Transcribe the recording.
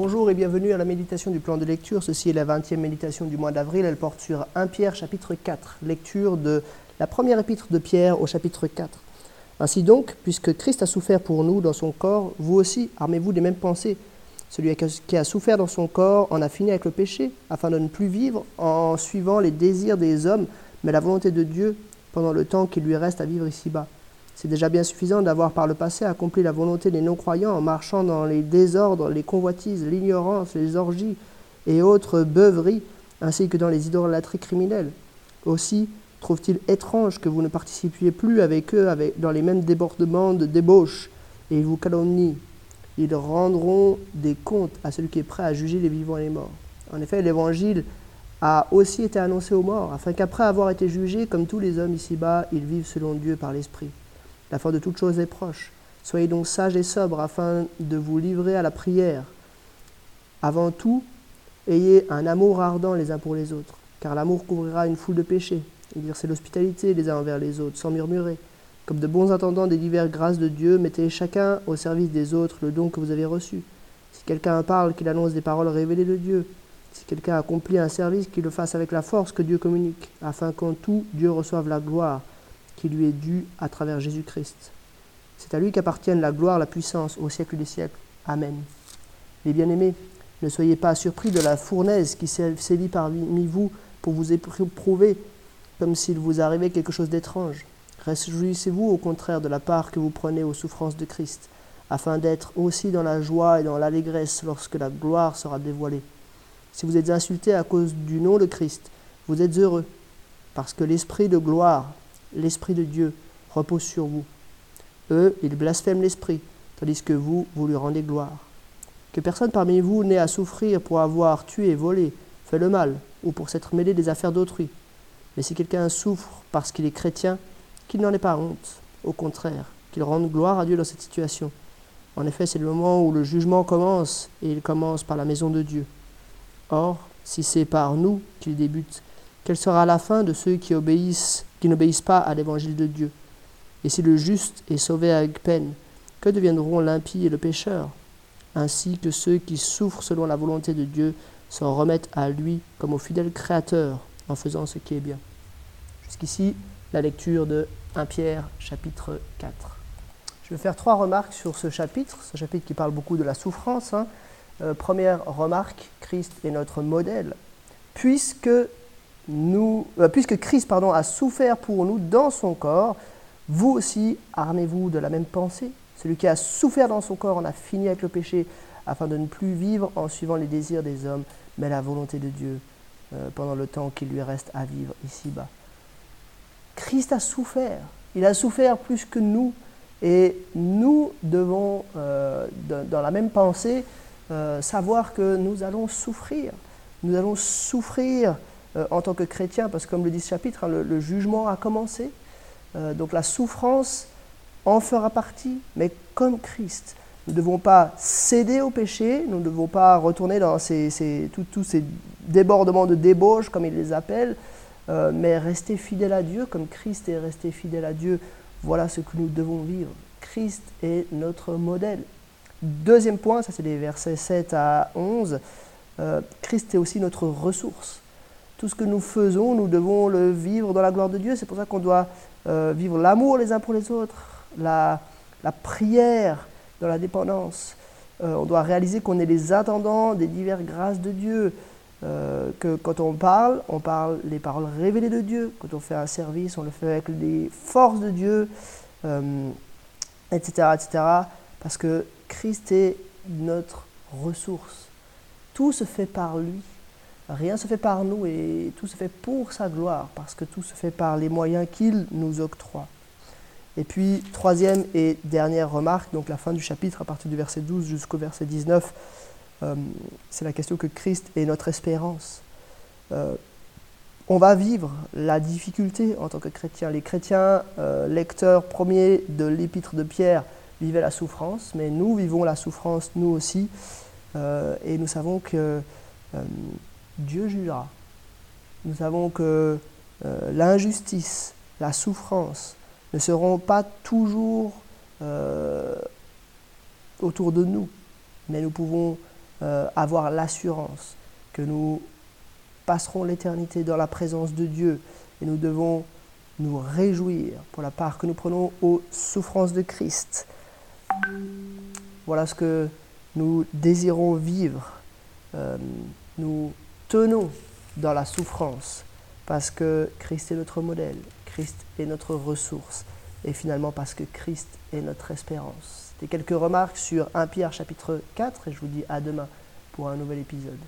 Bonjour et bienvenue à la méditation du plan de lecture. Ceci est la 20e méditation du mois d'avril. Elle porte sur 1 Pierre chapitre 4, lecture de la première épître de Pierre au chapitre 4. Ainsi donc, puisque Christ a souffert pour nous dans son corps, vous aussi armez-vous des mêmes pensées. Celui qui a souffert dans son corps en a fini avec le péché, afin de ne plus vivre en suivant les désirs des hommes, mais la volonté de Dieu pendant le temps qu'il lui reste à vivre ici-bas. C'est déjà bien suffisant d'avoir par le passé accompli la volonté des non-croyants en marchant dans les désordres, les convoitises, l'ignorance, les orgies et autres beuveries, ainsi que dans les idolâtries criminelles. Aussi, trouve-t-il étrange que vous ne participiez plus avec eux dans les mêmes débordements de débauche, et ils vous calomnient. Ils rendront des comptes à celui qui est prêt à juger les vivants et les morts. En effet, l'Évangile a aussi été annoncé aux morts, afin qu'après avoir été jugés, comme tous les hommes ici-bas, ils vivent selon Dieu par l'Esprit. La fin de toute chose est proche. Soyez donc sages et sobres afin de vous livrer à la prière. Avant tout, ayez un amour ardent les uns pour les autres, car l'amour couvrira une foule de péchés. Exercez l'hospitalité les uns envers les autres, sans murmurer. Comme de bons entendants des diverses grâces de Dieu, mettez chacun au service des autres le don que vous avez reçu. Si quelqu'un parle, qu'il annonce des paroles révélées de Dieu. Si quelqu'un accomplit un service, qu'il le fasse avec la force que Dieu communique, afin qu'en tout Dieu reçoive la gloire qui lui est dû à travers Jésus-Christ. C'est à lui qu'appartiennent la gloire, la puissance au siècle des siècles. Amen. Les bien-aimés, ne soyez pas surpris de la fournaise qui sévit parmi vous pour vous éprouver comme s'il vous arrivait quelque chose d'étrange. Réjouissez-vous au contraire de la part que vous prenez aux souffrances de Christ, afin d'être aussi dans la joie et dans l'allégresse lorsque la gloire sera dévoilée. Si vous êtes insultés à cause du nom de Christ, vous êtes heureux, parce que l'Esprit de gloire l'Esprit de Dieu repose sur vous. Eux, ils blasphèment l'Esprit, tandis que vous, vous lui rendez gloire. Que personne parmi vous n'ait à souffrir pour avoir tué, volé, fait le mal, ou pour s'être mêlé des affaires d'autrui. Mais si quelqu'un souffre parce qu'il est chrétien, qu'il n'en ait pas honte, au contraire, qu'il rende gloire à Dieu dans cette situation. En effet, c'est le moment où le jugement commence, et il commence par la maison de Dieu. Or, si c'est par nous qu'il débute, quelle sera la fin de ceux qui obéissent qui n'obéissent pas à l'évangile de Dieu. Et si le juste est sauvé avec peine, que deviendront l'impie et le pécheur? Ainsi que ceux qui souffrent selon la volonté de Dieu s'en remettent à lui comme au fidèle Créateur en faisant ce qui est bien. Jusqu'ici, la lecture de 1 Pierre chapitre 4. Je vais faire trois remarques sur ce chapitre, ce chapitre qui parle beaucoup de la souffrance. Hein. Euh, première remarque, Christ est notre modèle. Puisque euh, puisque Christ pardon, a souffert pour nous dans son corps, vous aussi armez-vous de la même pensée. Celui qui a souffert dans son corps en a fini avec le péché, afin de ne plus vivre en suivant les désirs des hommes, mais la volonté de Dieu euh, pendant le temps qu'il lui reste à vivre ici-bas. Christ a souffert. Il a souffert plus que nous. Et nous devons, euh, dans la même pensée, savoir que nous allons souffrir. Nous allons souffrir euh, en tant que chrétien, parce que comme le dit ce chapitre, hein, le, jugement a commencé. Euh, donc la souffrance en fera partie, mais comme Christ. Nous ne devons pas céder au péché, nous ne devons pas retourner dans ces, tous ces débordements de débauche, comme il les appelle, euh, mais rester fidèle à Dieu, comme Christ est resté fidèle à Dieu. Voilà ce que nous devons vivre. Christ est notre modèle. Deuxième point, ça c'est les versets 7 à 11, Christ est aussi notre ressource tout ce que nous faisons, nous devons le vivre dans la gloire de Dieu. C'est pour ça qu'on doit euh, vivre l'amour les uns pour les autres, la, prière dans la dépendance. Euh, on doit réaliser qu'on est les attendants des diverses grâces de Dieu. Euh, que quand on parle, on parle les paroles révélées de Dieu. Quand on fait un service, on le fait avec les forces de Dieu, etc., etc. Parce que Christ est notre ressource. Tout se fait par lui. Rien se fait par nous et tout se fait pour sa gloire, parce que tout se fait par les moyens qu'il nous octroie. Et puis, troisième et dernière remarque, donc la fin du chapitre, à partir du verset 12 jusqu'au verset 19, euh, c'est la question que Christ est notre espérance. Euh, on va vivre la difficulté en tant que chrétien. Les chrétiens, euh, lecteurs premiers de l'épître de Pierre, vivaient la souffrance, mais nous vivons la souffrance nous aussi, et nous savons que Dieu jugera. Nous savons que euh, l'injustice, la souffrance ne seront pas toujours euh, autour de nous, mais nous pouvons euh, avoir l'assurance que nous passerons l'éternité dans la présence de Dieu et nous devons nous réjouir pour la part que nous prenons aux souffrances de Christ. Voilà ce que nous désirons vivre. Tenons dans la souffrance parce que Christ est notre modèle, Christ est notre ressource et finalement parce que Christ est notre espérance. C'était quelques remarques sur 1 Pierre chapitre 4 et je vous dis à demain pour un nouvel épisode.